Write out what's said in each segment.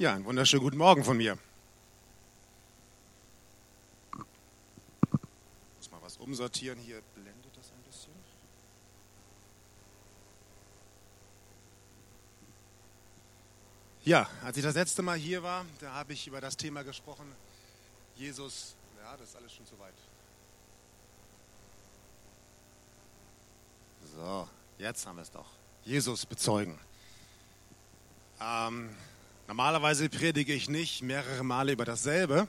Ja, einen wunderschönen guten Morgen von mir. Ich muss mal was umsortieren hier. Blendet das ein bisschen? Ja, als ich das letzte Mal hier war, da habe ich über das Thema gesprochen. Jesus, ja, das ist alles schon zu weit. So, jetzt haben wir es doch. Jesus bezeugen. Ähm, normalerweise predige ich nicht mehrere Male über dasselbe.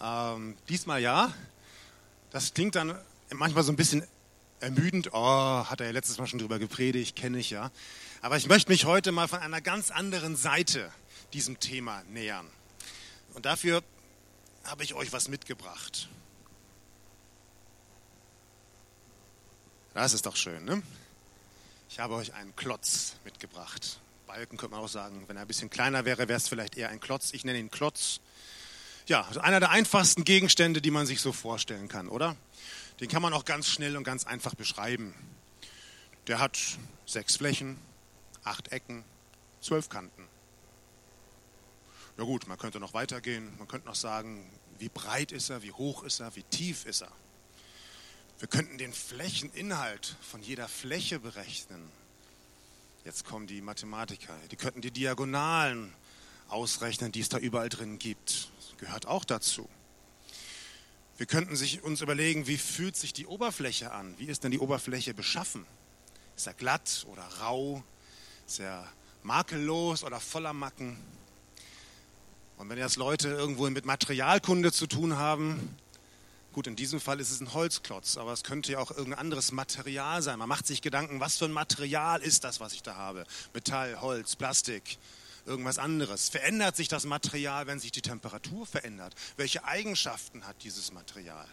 Ähm, diesmal ja. Das klingt dann manchmal so ein bisschen ermüdend. Oh, hat er ja letztes Mal schon drüber gepredigt, kenne ich ja. Aber ich möchte mich heute mal von einer ganz anderen Seite diesem Thema nähern. Und dafür habe ich euch was mitgebracht. Das ist doch schön, ne? Ich habe euch einen Klotz mitgebracht. Balken könnte man auch sagen. Wenn er ein bisschen kleiner wäre, wäre es vielleicht eher ein Klotz. Ich nenne ihn Klotz. Ja, einer der einfachsten Gegenstände, die man sich so vorstellen kann, oder? Den kann man auch ganz schnell und ganz einfach beschreiben. Der hat sechs Flächen, acht Ecken, zwölf Kanten. Ja gut, man könnte noch weitergehen. Man könnte noch sagen, wie breit ist er, wie hoch ist er, wie tief ist er. Wir könnten den Flächeninhalt von jeder Fläche berechnen. Jetzt kommen die Mathematiker. Die könnten die Diagonalen ausrechnen, die es da überall drin gibt. Das gehört auch dazu. Wir könnten sich uns überlegen, wie fühlt sich die Oberfläche an? Wie ist denn die Oberfläche beschaffen? Ist er glatt oder rau? Ist er makellos oder voller Macken? Und wenn jetzt Leute irgendwo mit Materialkunde zu tun haben, Gut, in diesem Fall ist es ein Holzklotz, aber es könnte ja auch irgendein anderes Material sein. Man macht sich Gedanken, was für ein Material ist das, was ich da habe? Metall, Holz, Plastik, irgendwas anderes. Verändert sich das Material, wenn sich die Temperatur verändert? Welche Eigenschaften hat dieses Material?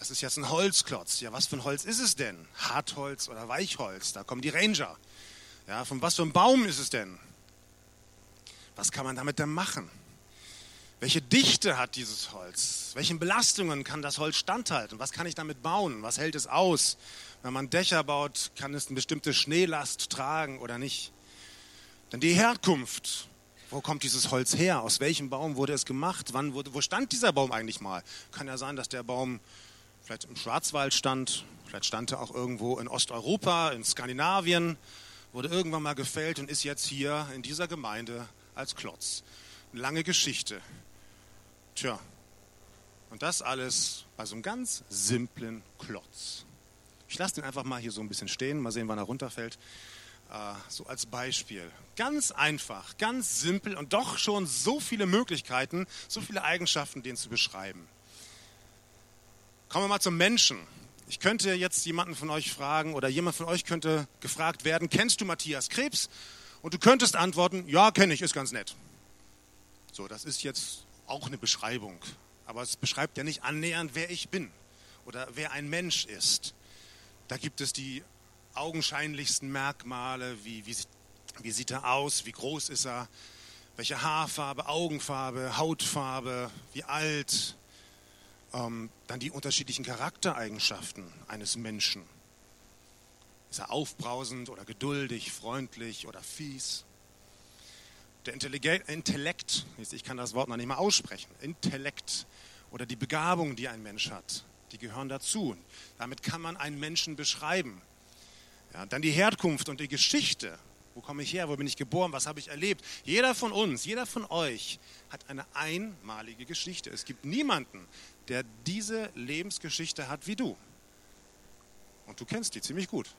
Das ist jetzt ein Holzklotz. Ja, was für ein Holz ist es denn? Hartholz oder Weichholz? Da kommen die Ranger. Ja, von was für einem Baum ist es denn? Was kann man damit denn machen? Welche Dichte hat dieses Holz? Welchen Belastungen kann das Holz standhalten? Was kann ich damit bauen? Was hält es aus? Wenn man Dächer baut, kann es eine bestimmte Schneelast tragen oder nicht? Dann die Herkunft. Wo kommt dieses Holz her? Aus welchem Baum wurde es gemacht? Wann wurde, wo stand dieser Baum eigentlich mal? Kann ja sein, dass der Baum vielleicht im Schwarzwald stand, vielleicht stand er auch irgendwo in Osteuropa, in Skandinavien, wurde irgendwann mal gefällt und ist jetzt hier in dieser Gemeinde als Klotz. Eine lange Geschichte. Tja, und das alles bei so einem ganz simplen Klotz. Ich lasse den einfach mal hier so ein bisschen stehen, mal sehen, wann er runterfällt. Äh, so als Beispiel. Ganz einfach, ganz simpel und doch schon so viele Möglichkeiten, so viele Eigenschaften, den zu beschreiben. Kommen wir mal zum Menschen. Ich könnte jetzt jemanden von euch fragen oder jemand von euch könnte gefragt werden, kennst du Matthias Krebs? Und du könntest antworten, ja, kenne ich, ist ganz nett. So, das ist jetzt auch eine Beschreibung. Aber es beschreibt ja nicht annähernd, wer ich bin oder wer ein Mensch ist. Da gibt es die augenscheinlichsten Merkmale, wie, wie, wie sieht er aus, wie groß ist er, welche Haarfarbe, Augenfarbe, Hautfarbe, wie alt. Ähm, dann die unterschiedlichen Charaktereigenschaften eines Menschen. Ist er aufbrausend oder geduldig, freundlich oder fies? Der Intellekt, ich kann das Wort noch nicht mal aussprechen, Intellekt oder die Begabung, die ein Mensch hat, die gehören dazu. Damit kann man einen Menschen beschreiben. Ja, dann die Herkunft und die Geschichte. Wo komme ich her? Wo bin ich geboren? Was habe ich erlebt? Jeder von uns, jeder von euch hat eine einmalige Geschichte. Es gibt niemanden, der diese Lebensgeschichte hat wie du. Und du kennst die ziemlich gut.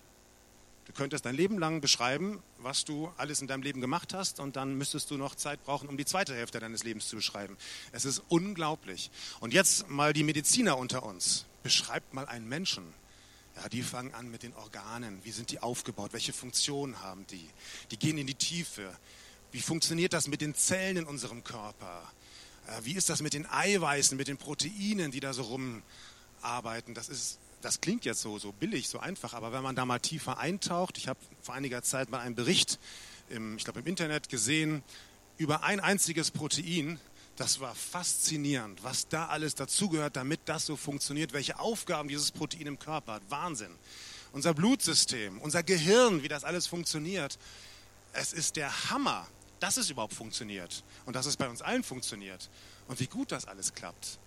Du könntest dein Leben lang beschreiben, was du alles in deinem Leben gemacht hast und dann müsstest du noch Zeit brauchen, um die zweite Hälfte deines Lebens zu beschreiben. Es ist unglaublich. Und jetzt mal die Mediziner unter uns. Beschreibt mal einen Menschen. Ja, die fangen an mit den Organen. Wie sind die aufgebaut? Welche Funktionen haben die? Die gehen in die Tiefe. Wie funktioniert das mit den Zellen in unserem Körper? Wie ist das mit den Eiweißen, mit den Proteinen, die da so rumarbeiten? Das ist das klingt jetzt so, so billig, so einfach, aber wenn man da mal tiefer eintaucht, ich habe vor einiger Zeit mal einen Bericht, im, ich glaube im Internet gesehen, über ein einziges Protein, das war faszinierend, was da alles dazugehört, damit das so funktioniert, welche Aufgaben dieses Protein im Körper hat. Wahnsinn. Unser Blutsystem, unser Gehirn, wie das alles funktioniert. Es ist der Hammer, dass es überhaupt funktioniert und dass es bei uns allen funktioniert und wie gut das alles klappt.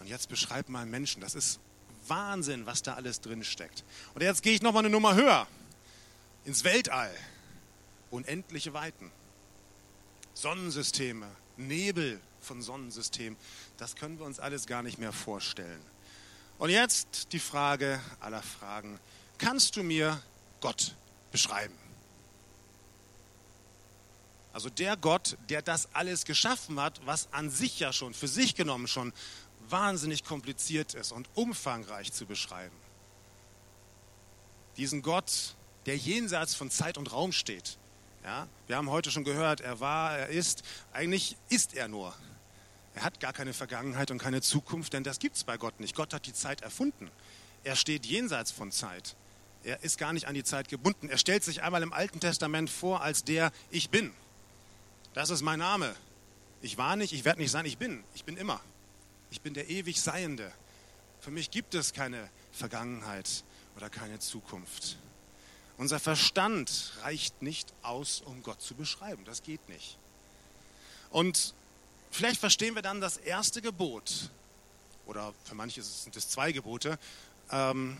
Und jetzt beschreibt mal Menschen, das ist Wahnsinn, was da alles drin steckt. Und jetzt gehe ich noch mal eine Nummer höher ins Weltall, unendliche Weiten, Sonnensysteme, Nebel von Sonnensystemen, das können wir uns alles gar nicht mehr vorstellen. Und jetzt die Frage aller Fragen, kannst du mir Gott beschreiben? Also der Gott, der das alles geschaffen hat, was an sich ja schon, für sich genommen schon wahnsinnig kompliziert ist und umfangreich zu beschreiben. Diesen Gott, der jenseits von Zeit und Raum steht. Ja, wir haben heute schon gehört, er war, er ist, eigentlich ist er nur. Er hat gar keine Vergangenheit und keine Zukunft, denn das gibt es bei Gott nicht. Gott hat die Zeit erfunden. Er steht jenseits von Zeit. Er ist gar nicht an die Zeit gebunden. Er stellt sich einmal im Alten Testament vor als der Ich bin. Das ist mein Name. Ich war nicht, ich werde nicht sein, ich bin. Ich bin immer. Ich bin der ewig Seiende. Für mich gibt es keine Vergangenheit oder keine Zukunft. Unser Verstand reicht nicht aus, um Gott zu beschreiben. Das geht nicht. Und vielleicht verstehen wir dann das erste Gebot, oder für manche sind es zwei Gebote, ähm,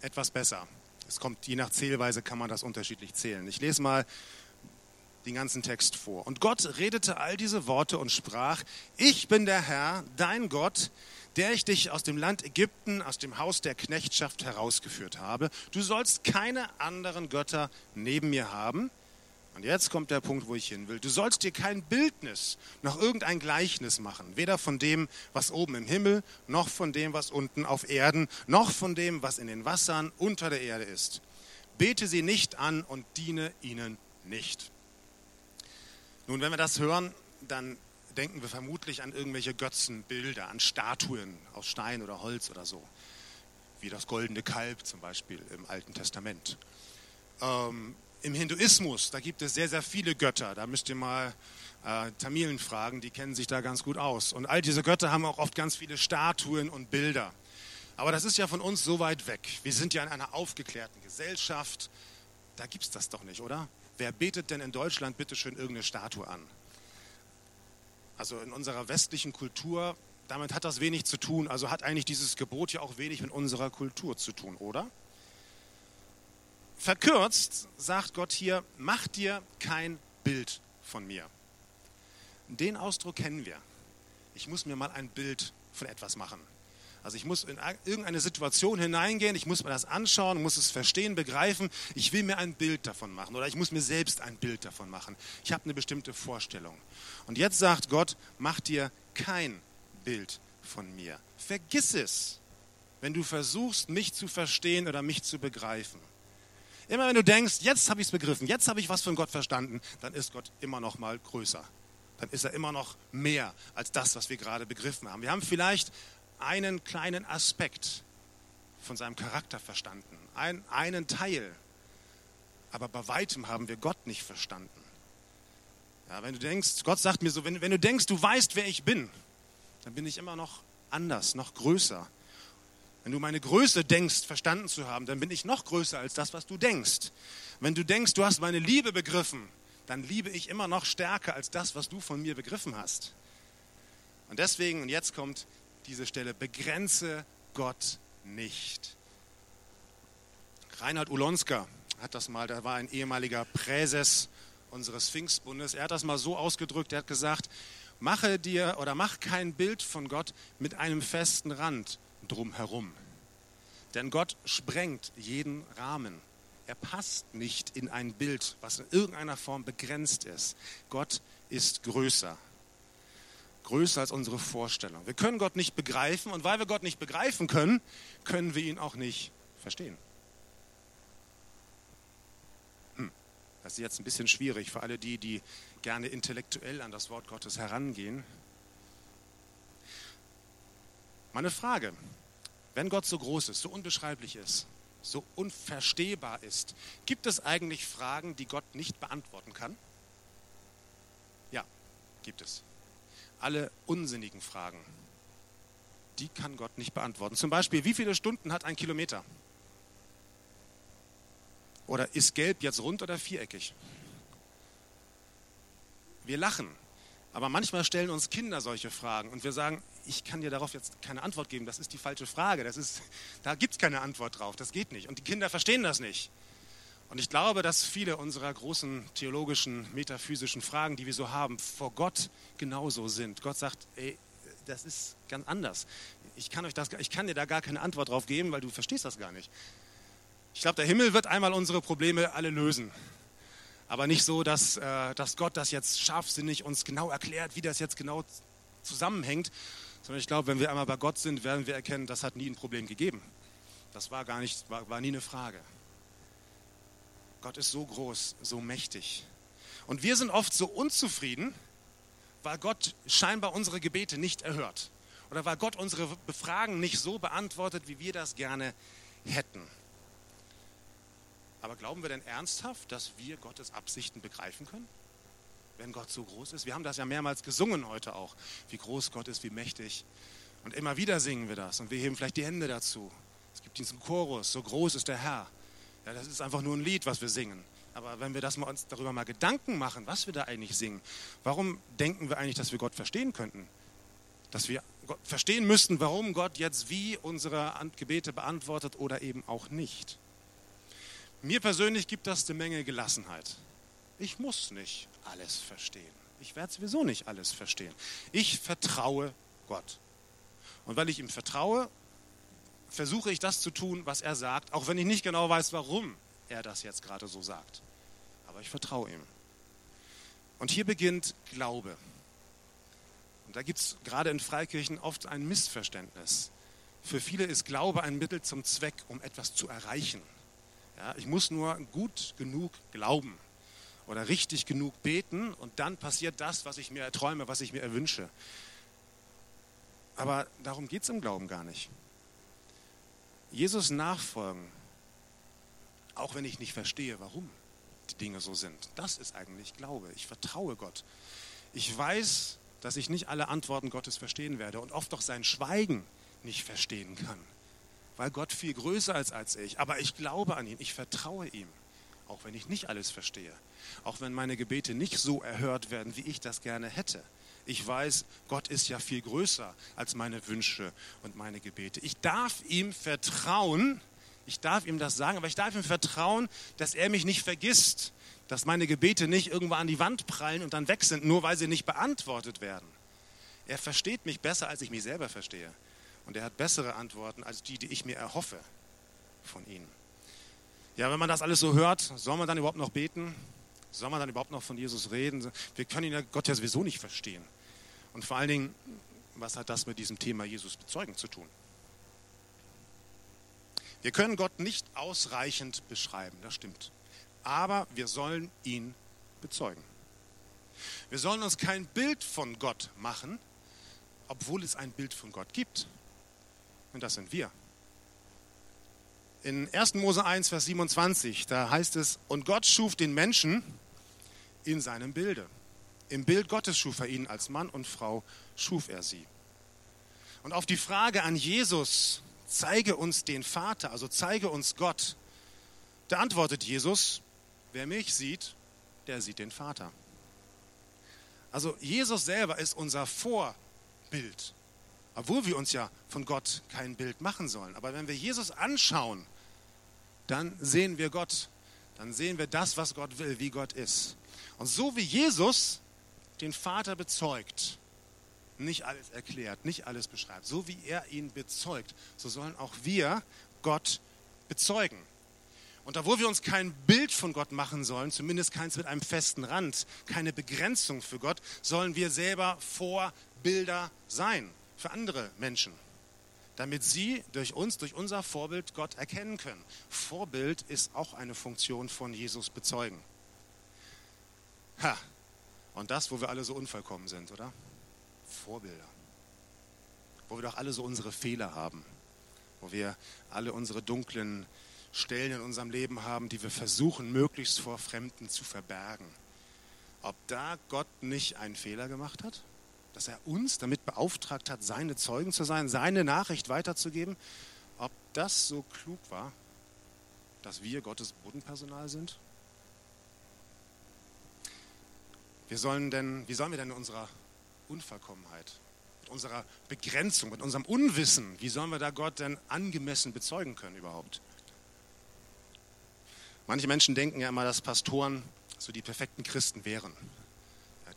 etwas besser. Es kommt, je nach Zählweise kann man das unterschiedlich zählen. Ich lese mal den ganzen Text vor. Und Gott redete all diese Worte und sprach, ich bin der Herr, dein Gott, der ich dich aus dem Land Ägypten, aus dem Haus der Knechtschaft herausgeführt habe. Du sollst keine anderen Götter neben mir haben. Und jetzt kommt der Punkt, wo ich hin will. Du sollst dir kein Bildnis noch irgendein Gleichnis machen, weder von dem, was oben im Himmel, noch von dem, was unten auf Erden, noch von dem, was in den Wassern unter der Erde ist. Bete sie nicht an und diene ihnen nicht. Nun, wenn wir das hören, dann denken wir vermutlich an irgendwelche Götzenbilder, an Statuen aus Stein oder Holz oder so, wie das goldene Kalb zum Beispiel im Alten Testament. Ähm, Im Hinduismus, da gibt es sehr, sehr viele Götter. Da müsst ihr mal äh, Tamilen fragen, die kennen sich da ganz gut aus. Und all diese Götter haben auch oft ganz viele Statuen und Bilder. Aber das ist ja von uns so weit weg. Wir sind ja in einer aufgeklärten Gesellschaft. Da gibt es das doch nicht, oder? Wer betet denn in Deutschland bitte schön irgendeine Statue an? Also in unserer westlichen Kultur, damit hat das wenig zu tun. Also hat eigentlich dieses Gebot ja auch wenig mit unserer Kultur zu tun, oder? Verkürzt sagt Gott hier, mach dir kein Bild von mir. Den Ausdruck kennen wir. Ich muss mir mal ein Bild von etwas machen. Also ich muss in irgendeine Situation hineingehen, ich muss mir das anschauen, muss es verstehen, begreifen. Ich will mir ein Bild davon machen oder ich muss mir selbst ein Bild davon machen. Ich habe eine bestimmte Vorstellung. Und jetzt sagt Gott, mach dir kein Bild von mir. Vergiss es, wenn du versuchst, mich zu verstehen oder mich zu begreifen. Immer wenn du denkst, jetzt habe ich es begriffen, jetzt habe ich was von Gott verstanden, dann ist Gott immer noch mal größer. Dann ist er immer noch mehr als das, was wir gerade begriffen haben. Wir haben vielleicht einen kleinen Aspekt von seinem Charakter verstanden, ein, einen Teil. Aber bei weitem haben wir Gott nicht verstanden. Ja, wenn du denkst, Gott sagt mir so, wenn, wenn du denkst, du weißt, wer ich bin, dann bin ich immer noch anders, noch größer. Wenn du meine Größe denkst, verstanden zu haben, dann bin ich noch größer als das, was du denkst. Wenn du denkst, du hast meine Liebe begriffen, dann liebe ich immer noch stärker als das, was du von mir begriffen hast. Und deswegen, und jetzt kommt diese Stelle, begrenze Gott nicht. Reinhard Ulonska hat das mal, der war ein ehemaliger Präses unseres Pfingstbundes, er hat das mal so ausgedrückt, er hat gesagt, mache dir oder mach kein Bild von Gott mit einem festen Rand drumherum. Denn Gott sprengt jeden Rahmen. Er passt nicht in ein Bild, was in irgendeiner Form begrenzt ist. Gott ist größer größer als unsere Vorstellung. Wir können Gott nicht begreifen und weil wir Gott nicht begreifen können, können wir ihn auch nicht verstehen. Hm. Das ist jetzt ein bisschen schwierig für alle die, die gerne intellektuell an das Wort Gottes herangehen. Meine Frage, wenn Gott so groß ist, so unbeschreiblich ist, so unverstehbar ist, gibt es eigentlich Fragen, die Gott nicht beantworten kann? Ja, gibt es alle unsinnigen Fragen. Die kann Gott nicht beantworten. Zum Beispiel, wie viele Stunden hat ein Kilometer? Oder ist gelb jetzt rund oder viereckig? wir lachen. Aber manchmal stellen uns Kinder solche Fragen und wir sagen, ich kann dir darauf jetzt keine Antwort geben, das ist die falsche Frage, das ist, da gibt es keine Antwort drauf, das geht nicht. Und die Kinder verstehen das nicht. Und ich glaube, dass viele unserer großen theologischen, metaphysischen Fragen, die wir so haben, vor Gott genauso sind. Gott sagt, ey, das ist ganz anders. Ich kann, euch das, ich kann dir da gar keine Antwort drauf geben, weil du verstehst das gar nicht. Ich glaube, der Himmel wird einmal unsere Probleme alle lösen. Aber nicht so, dass, äh, dass Gott das jetzt scharfsinnig uns genau erklärt, wie das jetzt genau zusammenhängt, sondern ich glaube, wenn wir einmal bei Gott sind, werden wir erkennen, das hat nie ein Problem gegeben. Das war gar nicht, war, war nie eine Frage. Gott ist so groß, so mächtig. Und wir sind oft so unzufrieden, weil Gott scheinbar unsere Gebete nicht erhört. Oder weil Gott unsere Befragen nicht so beantwortet, wie wir das gerne hätten. Aber glauben wir denn ernsthaft, dass wir Gottes Absichten begreifen können? Wenn Gott so groß ist? Wir haben das ja mehrmals gesungen heute auch, wie groß Gott ist, wie mächtig. Und immer wieder singen wir das und wir heben vielleicht die Hände dazu. Es gibt diesen Chorus, so groß ist der Herr. Ja, das ist einfach nur ein Lied, was wir singen. Aber wenn wir das mal uns darüber mal Gedanken machen, was wir da eigentlich singen, warum denken wir eigentlich, dass wir Gott verstehen könnten? Dass wir verstehen müssten, warum Gott jetzt wie unsere Gebete beantwortet oder eben auch nicht. Mir persönlich gibt das eine Menge Gelassenheit. Ich muss nicht alles verstehen. Ich werde sowieso nicht alles verstehen. Ich vertraue Gott. Und weil ich ihm vertraue, versuche ich das zu tun, was er sagt, auch wenn ich nicht genau weiß, warum er das jetzt gerade so sagt. Aber ich vertraue ihm. Und hier beginnt Glaube. Und da gibt es gerade in Freikirchen oft ein Missverständnis. Für viele ist Glaube ein Mittel zum Zweck, um etwas zu erreichen. Ja, ich muss nur gut genug glauben oder richtig genug beten und dann passiert das, was ich mir erträume, was ich mir erwünsche. Aber darum geht es im Glauben gar nicht. Jesus nachfolgen, auch wenn ich nicht verstehe, warum die Dinge so sind, das ist eigentlich Glaube. Ich vertraue Gott. Ich weiß, dass ich nicht alle Antworten Gottes verstehen werde und oft auch sein Schweigen nicht verstehen kann weil Gott viel größer ist als ich. Aber ich glaube an ihn, ich vertraue ihm, auch wenn ich nicht alles verstehe. Auch wenn meine Gebete nicht so erhört werden, wie ich das gerne hätte. Ich weiß, Gott ist ja viel größer als meine Wünsche und meine Gebete. Ich darf ihm vertrauen, ich darf ihm das sagen, aber ich darf ihm vertrauen, dass er mich nicht vergisst, dass meine Gebete nicht irgendwo an die Wand prallen und dann weg sind, nur weil sie nicht beantwortet werden. Er versteht mich besser, als ich mich selber verstehe. Und er hat bessere Antworten als die, die ich mir erhoffe von ihm. Ja, wenn man das alles so hört, soll man dann überhaupt noch beten? Soll man dann überhaupt noch von Jesus reden? Wir können ihn ja Gott ja sowieso nicht verstehen. Und vor allen Dingen, was hat das mit diesem Thema Jesus bezeugen zu tun? Wir können Gott nicht ausreichend beschreiben, das stimmt. Aber wir sollen ihn bezeugen. Wir sollen uns kein Bild von Gott machen, obwohl es ein Bild von Gott gibt. Und das sind wir. In 1. Mose 1, Vers 27, da heißt es, und Gott schuf den Menschen in seinem Bilde. Im Bild Gottes schuf er ihn, als Mann und Frau schuf er sie. Und auf die Frage an Jesus, zeige uns den Vater, also zeige uns Gott, da antwortet Jesus, wer mich sieht, der sieht den Vater. Also Jesus selber ist unser Vorbild. Obwohl wir uns ja von Gott kein Bild machen sollen. Aber wenn wir Jesus anschauen, dann sehen wir Gott. Dann sehen wir das, was Gott will, wie Gott ist. Und so wie Jesus den Vater bezeugt, nicht alles erklärt, nicht alles beschreibt, so wie er ihn bezeugt, so sollen auch wir Gott bezeugen. Und obwohl wir uns kein Bild von Gott machen sollen, zumindest keins mit einem festen Rand, keine Begrenzung für Gott, sollen wir selber Vorbilder sein für andere Menschen, damit sie durch uns, durch unser Vorbild Gott erkennen können. Vorbild ist auch eine Funktion von Jesus bezeugen. Ha, und das, wo wir alle so unvollkommen sind, oder? Vorbilder. Wo wir doch alle so unsere Fehler haben. Wo wir alle unsere dunklen Stellen in unserem Leben haben, die wir versuchen, möglichst vor Fremden zu verbergen. Ob da Gott nicht einen Fehler gemacht hat? Dass er uns damit beauftragt hat, seine Zeugen zu sein, seine Nachricht weiterzugeben, ob das so klug war, dass wir Gottes Bodenpersonal sind? Wir sollen denn, wie sollen wir denn in unserer Unvollkommenheit, mit unserer Begrenzung, mit unserem Unwissen, wie sollen wir da Gott denn angemessen bezeugen können überhaupt? Manche Menschen denken ja immer, dass Pastoren so die perfekten Christen wären.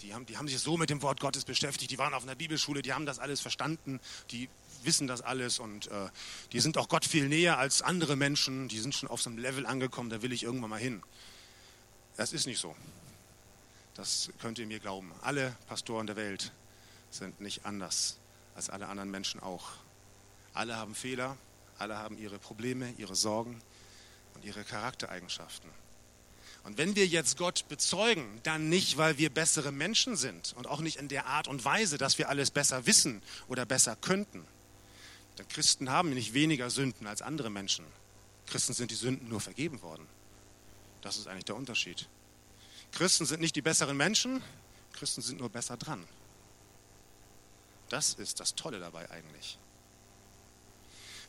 Die, haben, die haben sich so mit dem Wort Gottes beschäftigt, die waren auf einer Bibelschule, die haben das alles verstanden, die wissen das alles und äh, die sind auch Gott viel näher als andere Menschen, die sind schon auf so einem Level angekommen, da will ich irgendwann mal hin. Das ist nicht so. Das könnt ihr mir glauben. Alle Pastoren der Welt sind nicht anders als alle anderen Menschen auch. Alle haben Fehler, alle haben ihre Probleme, ihre Sorgen und ihre Charaktereigenschaften. Und wenn wir jetzt Gott bezeugen, dann nicht, weil wir bessere Menschen sind und auch nicht in der Art und Weise, dass wir alles besser wissen oder besser könnten. Denn Christen haben nicht weniger Sünden als andere Menschen. Christen sind die Sünden nur vergeben worden. Das ist eigentlich der Unterschied. Christen sind nicht die besseren Menschen, Christen sind nur besser dran. Das ist das Tolle dabei eigentlich.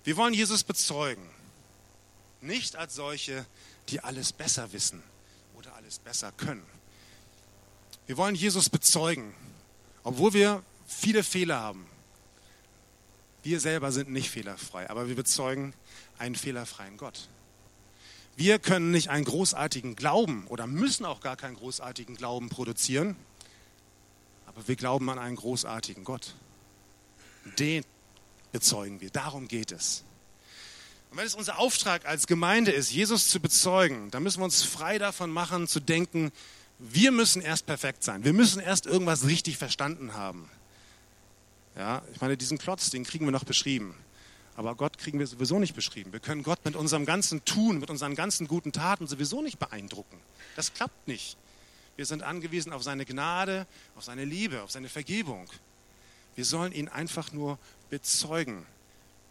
Wir wollen Jesus bezeugen, nicht als solche, die alles besser wissen alles besser können. Wir wollen Jesus bezeugen, obwohl wir viele Fehler haben. Wir selber sind nicht fehlerfrei, aber wir bezeugen einen fehlerfreien Gott. Wir können nicht einen großartigen Glauben oder müssen auch gar keinen großartigen Glauben produzieren, aber wir glauben an einen großartigen Gott. Den bezeugen wir. Darum geht es. Und wenn es unser Auftrag als Gemeinde ist, Jesus zu bezeugen, dann müssen wir uns frei davon machen, zu denken, wir müssen erst perfekt sein. Wir müssen erst irgendwas richtig verstanden haben. Ja, ich meine, diesen Klotz, den kriegen wir noch beschrieben. Aber Gott kriegen wir sowieso nicht beschrieben. Wir können Gott mit unserem ganzen Tun, mit unseren ganzen guten Taten sowieso nicht beeindrucken. Das klappt nicht. Wir sind angewiesen auf seine Gnade, auf seine Liebe, auf seine Vergebung. Wir sollen ihn einfach nur bezeugen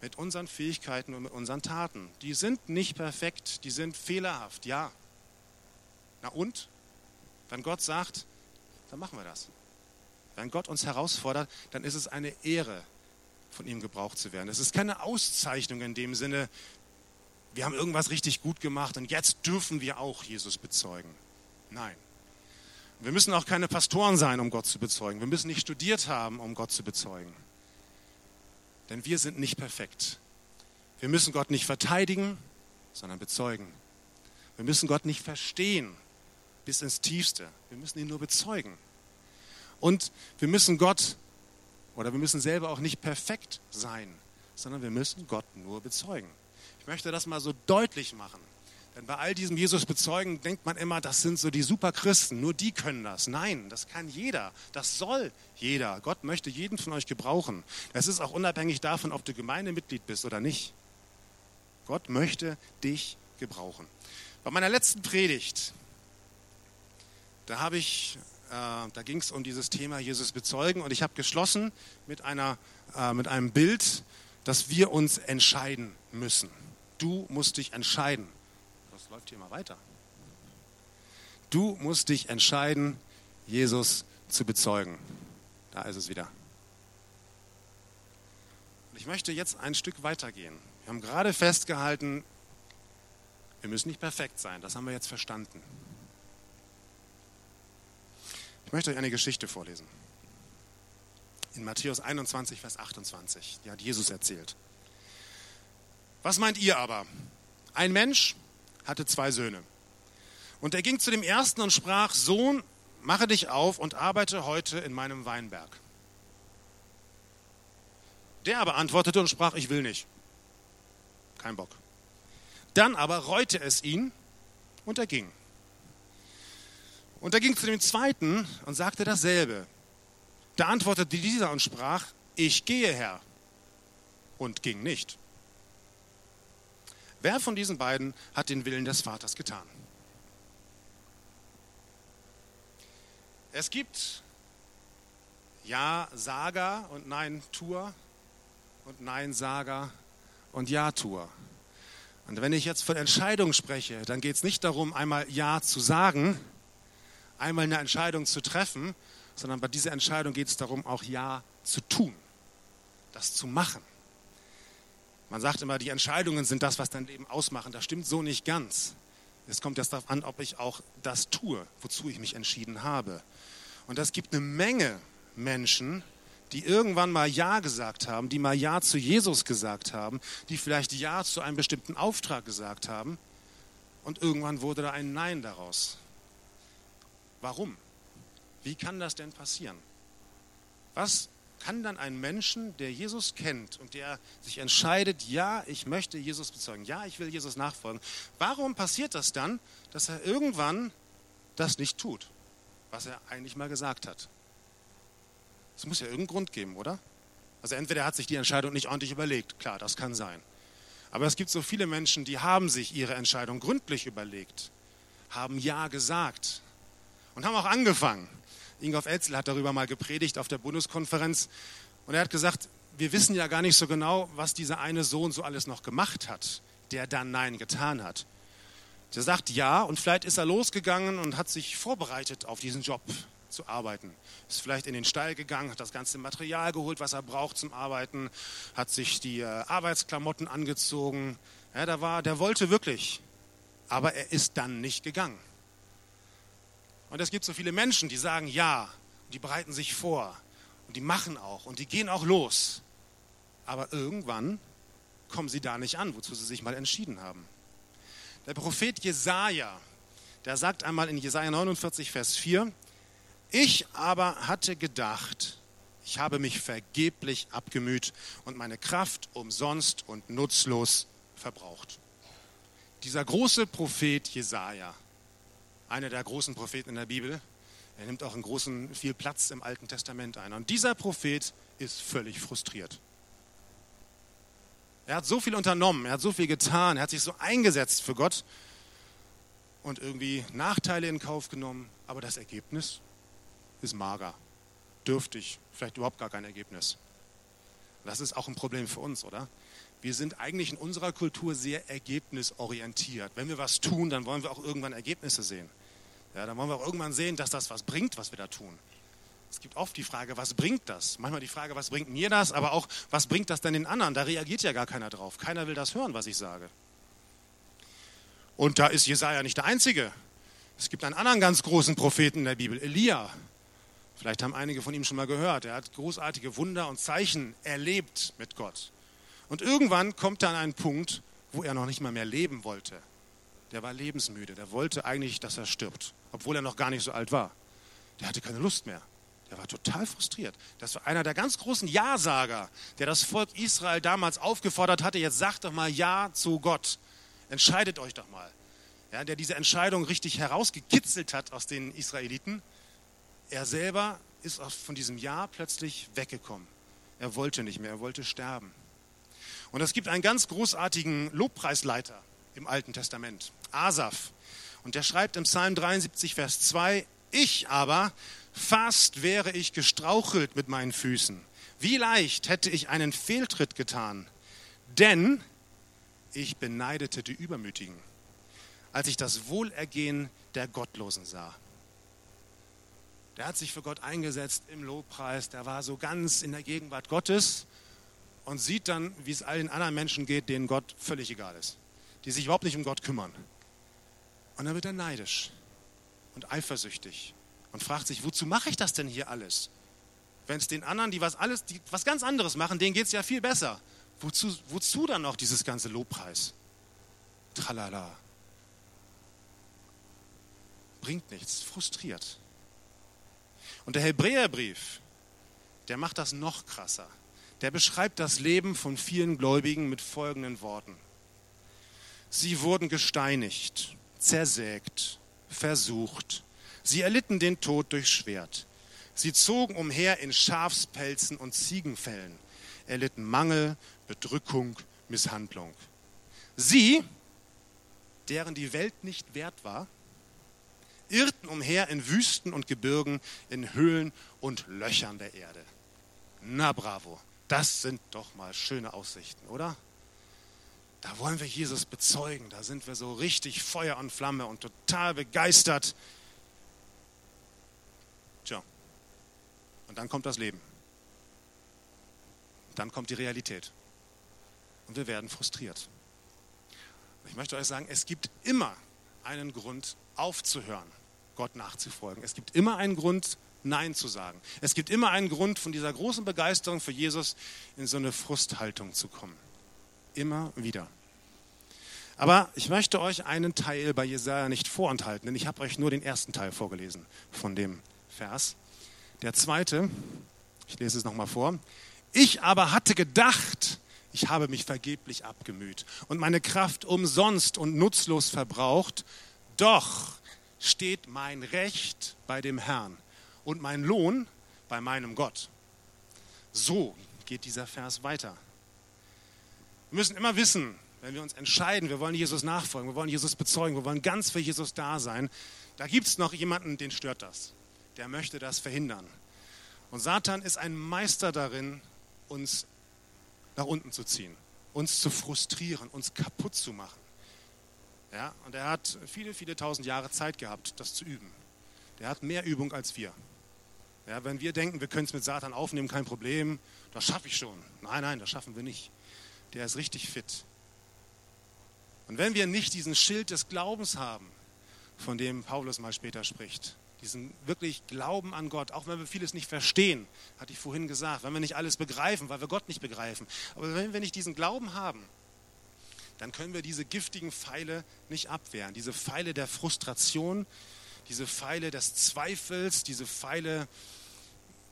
mit unseren Fähigkeiten und mit unseren Taten. Die sind nicht perfekt, die sind fehlerhaft, ja. Na und? Wenn Gott sagt, dann machen wir das. Wenn Gott uns herausfordert, dann ist es eine Ehre, von ihm gebraucht zu werden. Es ist keine Auszeichnung in dem Sinne, wir haben irgendwas richtig gut gemacht und jetzt dürfen wir auch Jesus bezeugen. Nein. Wir müssen auch keine Pastoren sein, um Gott zu bezeugen. Wir müssen nicht studiert haben, um Gott zu bezeugen. Denn wir sind nicht perfekt. Wir müssen Gott nicht verteidigen, sondern bezeugen. Wir müssen Gott nicht verstehen bis ins Tiefste. Wir müssen ihn nur bezeugen. Und wir müssen Gott oder wir müssen selber auch nicht perfekt sein, sondern wir müssen Gott nur bezeugen. Ich möchte das mal so deutlich machen. Denn bei all diesem Jesus bezeugen denkt man immer, das sind so die Superchristen, nur die können das. Nein, das kann jeder, das soll jeder. Gott möchte jeden von euch gebrauchen. Das ist auch unabhängig davon, ob du Gemeindemitglied bist oder nicht. Gott möchte dich gebrauchen. Bei meiner letzten Predigt, da habe ich, äh, da ging es um dieses Thema Jesus bezeugen und ich habe geschlossen mit, einer, äh, mit einem Bild, dass wir uns entscheiden müssen. Du musst dich entscheiden läuft hier mal weiter. Du musst dich entscheiden, Jesus zu bezeugen. Da ist es wieder. Und ich möchte jetzt ein Stück weitergehen. Wir haben gerade festgehalten, wir müssen nicht perfekt sein. Das haben wir jetzt verstanden. Ich möchte euch eine Geschichte vorlesen. In Matthäus 21, Vers 28. Die hat Jesus erzählt. Was meint ihr aber? Ein Mensch hatte zwei Söhne. Und er ging zu dem ersten und sprach, Sohn, mache dich auf und arbeite heute in meinem Weinberg. Der aber antwortete und sprach, ich will nicht. Kein Bock. Dann aber reute es ihn und er ging. Und er ging zu dem zweiten und sagte dasselbe. Da antwortete dieser und sprach, ich gehe Herr und ging nicht. Wer von diesen beiden hat den Willen des Vaters getan? Es gibt Ja-Sager und Nein-Tour und Nein-Sager und Ja-Tour. Und wenn ich jetzt von Entscheidung spreche, dann geht es nicht darum, einmal Ja zu sagen, einmal eine Entscheidung zu treffen, sondern bei dieser Entscheidung geht es darum, auch Ja zu tun, das zu machen. Man sagt immer, die Entscheidungen sind das, was dein Leben ausmachen. Das stimmt so nicht ganz. Es kommt erst darauf an, ob ich auch das tue, wozu ich mich entschieden habe. Und es gibt eine Menge Menschen, die irgendwann mal Ja gesagt haben, die mal Ja zu Jesus gesagt haben, die vielleicht Ja zu einem bestimmten Auftrag gesagt haben. Und irgendwann wurde da ein Nein daraus. Warum? Wie kann das denn passieren? Was kann dann ein Menschen, der Jesus kennt und der sich entscheidet, ja, ich möchte Jesus bezeugen, ja, ich will Jesus nachfolgen, warum passiert das dann, dass er irgendwann das nicht tut, was er eigentlich mal gesagt hat? Es muss ja irgendeinen Grund geben, oder? Also entweder er hat sich die Entscheidung nicht ordentlich überlegt, klar, das kann sein. Aber es gibt so viele Menschen, die haben sich ihre Entscheidung gründlich überlegt, haben Ja gesagt und haben auch angefangen. Ingolf Elzel hat darüber mal gepredigt auf der Bundeskonferenz und er hat gesagt, wir wissen ja gar nicht so genau, was dieser eine Sohn so alles noch gemacht hat, der dann Nein getan hat. Der sagt ja und vielleicht ist er losgegangen und hat sich vorbereitet auf diesen Job zu arbeiten. Ist vielleicht in den Stall gegangen, hat das ganze Material geholt, was er braucht zum Arbeiten, hat sich die äh, Arbeitsklamotten angezogen. Ja, da war, der wollte wirklich, aber er ist dann nicht gegangen. Und es gibt so viele Menschen, die sagen ja, die bereiten sich vor und die machen auch und die gehen auch los. Aber irgendwann kommen sie da nicht an, wozu sie sich mal entschieden haben. Der Prophet Jesaja, der sagt einmal in Jesaja 49, Vers 4, ich aber hatte gedacht, ich habe mich vergeblich abgemüht und meine Kraft umsonst und nutzlos verbraucht. Dieser große Prophet Jesaja, einer der großen Propheten in der Bibel. Er nimmt auch einen großen, viel Platz im Alten Testament ein. Und dieser Prophet ist völlig frustriert. Er hat so viel unternommen, er hat so viel getan, er hat sich so eingesetzt für Gott und irgendwie Nachteile in Kauf genommen, aber das Ergebnis ist mager, dürftig, vielleicht überhaupt gar kein Ergebnis. Das ist auch ein Problem für uns, oder? wir sind eigentlich in unserer Kultur sehr ergebnisorientiert. Wenn wir was tun, dann wollen wir auch irgendwann Ergebnisse sehen. Ja, dann wollen wir auch irgendwann sehen, dass das was bringt, was wir da tun. Es gibt oft die Frage, was bringt das? Manchmal die Frage, was bringt mir das? Aber auch, was bringt das denn den anderen? Da reagiert ja gar keiner drauf. Keiner will das hören, was ich sage. Und da ist Jesaja nicht der Einzige. Es gibt einen anderen ganz großen Propheten in der Bibel, Elia. Vielleicht haben einige von ihm schon mal gehört. Er hat großartige Wunder und Zeichen erlebt mit Gott. Und irgendwann kommt an einen Punkt, wo er noch nicht mal mehr leben wollte. Der war lebensmüde. Der wollte eigentlich, dass er stirbt, obwohl er noch gar nicht so alt war. Der hatte keine Lust mehr. Der war total frustriert. Das war einer der ganz großen Ja-Sager, der das Volk Israel damals aufgefordert hatte, jetzt sagt doch mal Ja zu Gott. Entscheidet euch doch mal. Ja, der diese Entscheidung richtig herausgekitzelt hat aus den Israeliten. Er selber ist von diesem Ja plötzlich weggekommen. Er wollte nicht mehr, er wollte sterben. Und es gibt einen ganz großartigen Lobpreisleiter im Alten Testament, Asaf. Und der schreibt im Psalm 73, Vers 2, ich aber, fast wäre ich gestrauchelt mit meinen Füßen. Wie leicht hätte ich einen Fehltritt getan. Denn ich beneidete die Übermütigen, als ich das Wohlergehen der Gottlosen sah. Der hat sich für Gott eingesetzt im Lobpreis, der war so ganz in der Gegenwart Gottes und sieht dann, wie es allen anderen Menschen geht, denen Gott völlig egal ist, die sich überhaupt nicht um Gott kümmern. Und dann wird er neidisch und eifersüchtig und fragt sich, wozu mache ich das denn hier alles? Wenn es den anderen, die was, alles, die was ganz anderes machen, denen geht es ja viel besser. Wozu, wozu dann noch dieses ganze Lobpreis? Tralala. Bringt nichts, frustriert. Und der Hebräerbrief, der macht das noch krasser der beschreibt das Leben von vielen Gläubigen mit folgenden Worten. Sie wurden gesteinigt, zersägt, versucht. Sie erlitten den Tod durch Schwert. Sie zogen umher in Schafspelzen und Ziegenfällen, erlitten Mangel, Bedrückung, Misshandlung. Sie, deren die Welt nicht wert war, irrten umher in Wüsten und Gebirgen, in Höhlen und Löchern der Erde. Na bravo. Das sind doch mal schöne Aussichten, oder? Da wollen wir Jesus bezeugen. Da sind wir so richtig Feuer und Flamme und total begeistert. Tja, und dann kommt das Leben. Dann kommt die Realität. Und wir werden frustriert. Ich möchte euch sagen, es gibt immer einen Grund aufzuhören, Gott nachzufolgen. Es gibt immer einen Grund Nein zu sagen. Es gibt immer einen Grund, von dieser großen Begeisterung für Jesus in so eine Frusthaltung zu kommen. Immer wieder. Aber ich möchte euch einen Teil bei Jesaja nicht vorenthalten, denn ich habe euch nur den ersten Teil vorgelesen von dem Vers. Der zweite, ich lese es nochmal vor. Ich aber hatte gedacht, ich habe mich vergeblich abgemüht und meine Kraft umsonst und nutzlos verbraucht, doch steht mein Recht bei dem Herrn und mein Lohn bei meinem Gott. So geht dieser Vers weiter. Wir müssen immer wissen, wenn wir uns entscheiden, wir wollen Jesus nachfolgen, wir wollen Jesus bezeugen, wir wollen ganz für Jesus da sein, da gibt es noch jemanden, den stört das. Der möchte das verhindern. Und Satan ist ein Meister darin, uns nach unten zu ziehen, uns zu frustrieren, uns kaputt zu machen. Ja, und er hat viele, viele tausend Jahre Zeit gehabt, das zu üben. Der hat mehr Übung als wir. Ja, wenn wir denken, wir können es mit Satan aufnehmen, kein Problem, das schaffe ich schon. Nein, nein, das schaffen wir nicht. Der ist richtig fit. Und wenn wir nicht diesen Schild des Glaubens haben, von dem Paulus mal später spricht, diesen wirklich Glauben an Gott, auch wenn wir vieles nicht verstehen, hatte ich vorhin gesagt, wenn wir nicht alles begreifen, weil wir Gott nicht begreifen, aber wenn wir nicht diesen Glauben haben, dann können wir diese giftigen Pfeile nicht abwehren, diese Pfeile der Frustration, diese Pfeile des Zweifels, diese Pfeile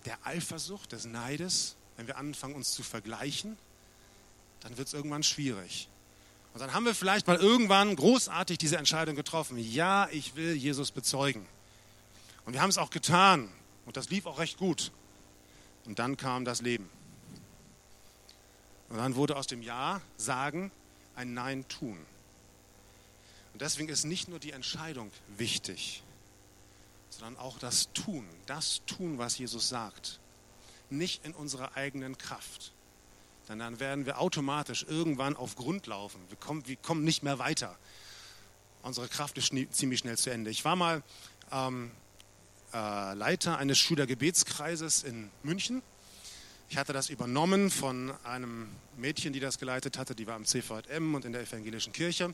der Eifersucht, des Neides, wenn wir anfangen uns zu vergleichen, dann wird es irgendwann schwierig. Und dann haben wir vielleicht mal irgendwann großartig diese Entscheidung getroffen. Ja, ich will Jesus bezeugen. Und wir haben es auch getan. Und das lief auch recht gut. Und dann kam das Leben. Und dann wurde aus dem Ja sagen ein Nein tun. Und deswegen ist nicht nur die Entscheidung wichtig, sondern auch das Tun, das Tun, was Jesus sagt. Nicht in unserer eigenen Kraft, denn dann werden wir automatisch irgendwann auf Grund laufen. Wir kommen, wir kommen nicht mehr weiter. Unsere Kraft ist ziemlich schnell zu Ende. Ich war mal ähm, äh, Leiter eines Schülergebetskreises in München. Ich hatte das übernommen von einem Mädchen, die das geleitet hatte. Die war im CVM und in der evangelischen Kirche.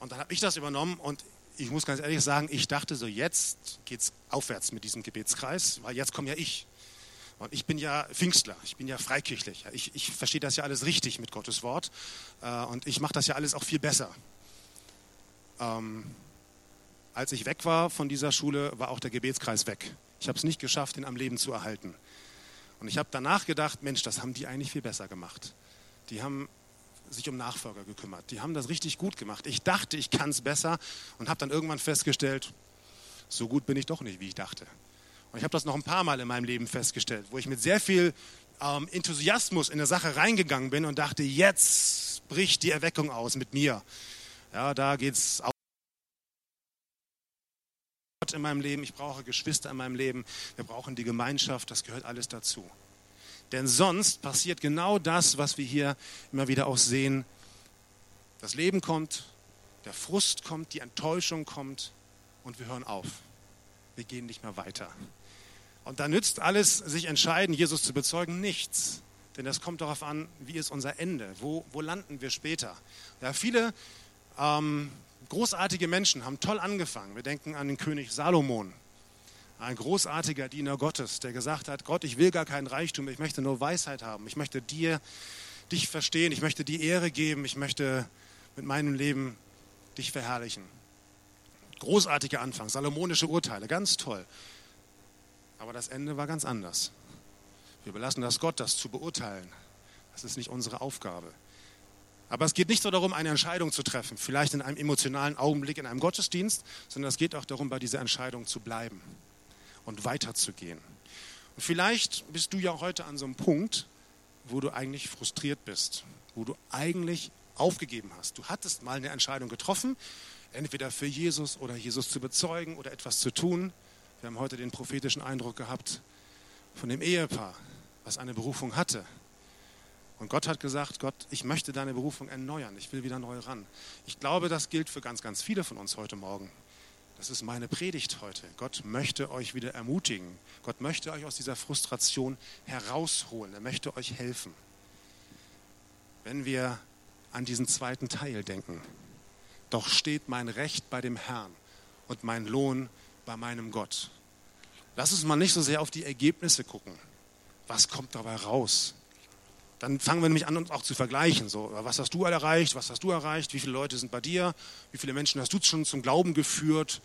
Und dann habe ich das übernommen und ich muss ganz ehrlich sagen, ich dachte so, jetzt geht es aufwärts mit diesem Gebetskreis, weil jetzt komme ja ich. Und ich bin ja Pfingstler, ich bin ja freikirchlich. Ich, ich verstehe das ja alles richtig mit Gottes Wort. Äh, und ich mache das ja alles auch viel besser. Ähm, als ich weg war von dieser Schule, war auch der Gebetskreis weg. Ich habe es nicht geschafft, ihn am Leben zu erhalten. Und ich habe danach gedacht, Mensch, das haben die eigentlich viel besser gemacht. Die haben sich um Nachfolger gekümmert. Die haben das richtig gut gemacht. Ich dachte, ich kann es besser und habe dann irgendwann festgestellt, so gut bin ich doch nicht, wie ich dachte. Und ich habe das noch ein paar Mal in meinem Leben festgestellt, wo ich mit sehr viel ähm, Enthusiasmus in eine Sache reingegangen bin und dachte, jetzt bricht die Erweckung aus mit mir. Ja, da geht's auch in meinem Leben, ich brauche Geschwister in meinem Leben, wir brauchen die Gemeinschaft, das gehört alles dazu. Denn sonst passiert genau das, was wir hier immer wieder auch sehen. Das Leben kommt, der Frust kommt, die Enttäuschung kommt und wir hören auf. Wir gehen nicht mehr weiter. Und da nützt alles, sich entscheiden, Jesus zu bezeugen, nichts. Denn das kommt darauf an, wie ist unser Ende? Wo, wo landen wir später? Ja, viele ähm, großartige Menschen haben toll angefangen. Wir denken an den König Salomon, ein großartiger Diener Gottes, der gesagt hat, Gott, ich will gar keinen Reichtum, ich möchte nur Weisheit haben. Ich möchte dir, dich verstehen, ich möchte dir Ehre geben, ich möchte mit meinem Leben dich verherrlichen. Großartiger Anfang, salomonische Urteile, ganz toll. Aber das Ende war ganz anders. Wir belassen das Gott, das zu beurteilen. Das ist nicht unsere Aufgabe. Aber es geht nicht so darum, eine Entscheidung zu treffen, vielleicht in einem emotionalen Augenblick in einem Gottesdienst, sondern es geht auch darum, bei dieser Entscheidung zu bleiben und weiterzugehen. Und vielleicht bist du ja heute an so einem Punkt, wo du eigentlich frustriert bist, wo du eigentlich aufgegeben hast. Du hattest mal eine Entscheidung getroffen, entweder für Jesus oder Jesus zu bezeugen oder etwas zu tun. Wir haben heute den prophetischen Eindruck gehabt von dem Ehepaar, was eine Berufung hatte. Und Gott hat gesagt, Gott, ich möchte deine Berufung erneuern. Ich will wieder neu ran. Ich glaube, das gilt für ganz, ganz viele von uns heute Morgen. Das ist meine Predigt heute. Gott möchte euch wieder ermutigen. Gott möchte euch aus dieser Frustration herausholen. Er möchte euch helfen. Wenn wir an diesen zweiten Teil denken, doch steht mein Recht bei dem Herrn und mein Lohn bei meinem Gott. Lass uns mal nicht so sehr auf die Ergebnisse gucken. Was kommt dabei raus? Dann fangen wir nämlich an, uns auch zu vergleichen. So, was hast du erreicht? Was hast du erreicht? Wie viele Leute sind bei dir? Wie viele Menschen hast du schon zum Glauben geführt?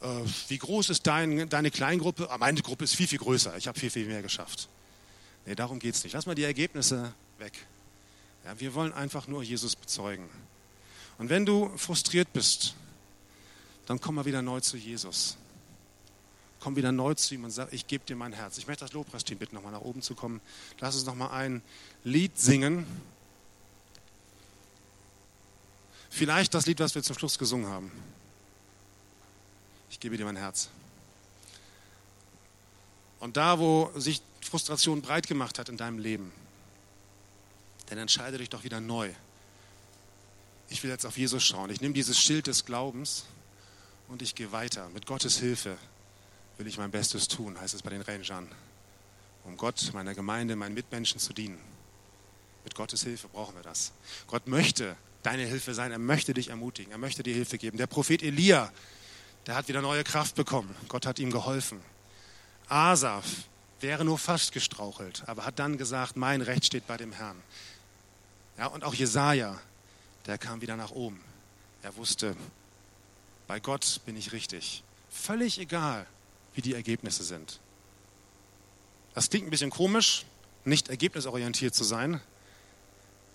Äh, wie groß ist dein, deine Kleingruppe? Ah, meine Gruppe ist viel, viel größer. Ich habe viel, viel mehr geschafft. Nee, darum geht es nicht. Lass mal die Ergebnisse weg. Ja, wir wollen einfach nur Jesus bezeugen. Und wenn du frustriert bist, dann komm mal wieder neu zu Jesus. Komm wieder neu zu ihm und sag, ich gebe dir mein Herz. Ich möchte das Lobpreisteam bitten, nochmal nach oben zu kommen. Lass uns nochmal ein Lied singen. Vielleicht das Lied, was wir zum Schluss gesungen haben. Ich gebe dir mein Herz. Und da, wo sich Frustration breit gemacht hat in deinem Leben, dann entscheide dich doch wieder neu. Ich will jetzt auf Jesus schauen. Ich nehme dieses Schild des Glaubens und ich gehe weiter. Mit Gottes Hilfe will ich mein Bestes tun, heißt es bei den Rangern. Um Gott, meiner Gemeinde, meinen Mitmenschen zu dienen. Mit Gottes Hilfe brauchen wir das. Gott möchte deine Hilfe sein. Er möchte dich ermutigen. Er möchte dir Hilfe geben. Der Prophet Elia, der hat wieder neue Kraft bekommen. Gott hat ihm geholfen. Asaf wäre nur fast gestrauchelt, aber hat dann gesagt, mein Recht steht bei dem Herrn. Ja, und auch Jesaja, der kam wieder nach oben. Er wusste, bei Gott bin ich richtig. Völlig egal, wie die Ergebnisse sind. Das klingt ein bisschen komisch, nicht ergebnisorientiert zu sein,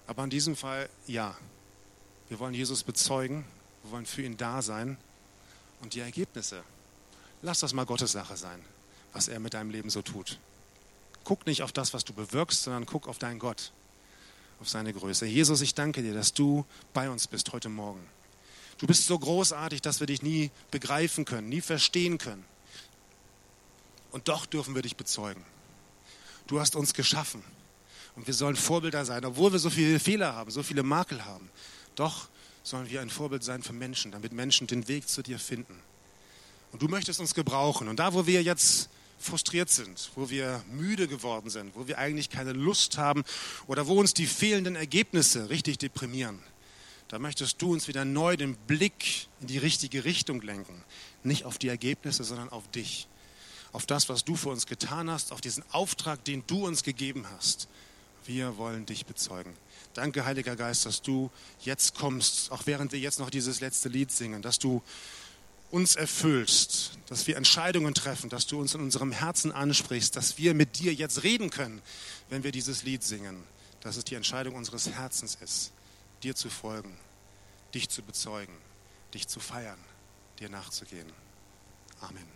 aber in diesem Fall ja. Wir wollen Jesus bezeugen, wir wollen für ihn da sein und die Ergebnisse. Lass das mal Gottes Sache sein, was er mit deinem Leben so tut. Guck nicht auf das, was du bewirkst, sondern guck auf deinen Gott auf seine Größe. Jesus, ich danke dir, dass du bei uns bist heute Morgen. Du bist so großartig, dass wir dich nie begreifen können, nie verstehen können. Und doch dürfen wir dich bezeugen. Du hast uns geschaffen und wir sollen Vorbilder sein, obwohl wir so viele Fehler haben, so viele Makel haben. Doch sollen wir ein Vorbild sein für Menschen, damit Menschen den Weg zu dir finden. Und du möchtest uns gebrauchen. Und da, wo wir jetzt frustriert sind, wo wir müde geworden sind, wo wir eigentlich keine Lust haben oder wo uns die fehlenden Ergebnisse richtig deprimieren. Da möchtest du uns wieder neu den Blick in die richtige Richtung lenken. Nicht auf die Ergebnisse, sondern auf dich. Auf das, was du für uns getan hast, auf diesen Auftrag, den du uns gegeben hast. Wir wollen dich bezeugen. Danke, Heiliger Geist, dass du jetzt kommst, auch während wir jetzt noch dieses letzte Lied singen, dass du uns erfüllst, dass wir Entscheidungen treffen, dass du uns in unserem Herzen ansprichst, dass wir mit dir jetzt reden können, wenn wir dieses Lied singen, dass es die Entscheidung unseres Herzens ist, dir zu folgen, dich zu bezeugen, dich zu feiern, dir nachzugehen. Amen.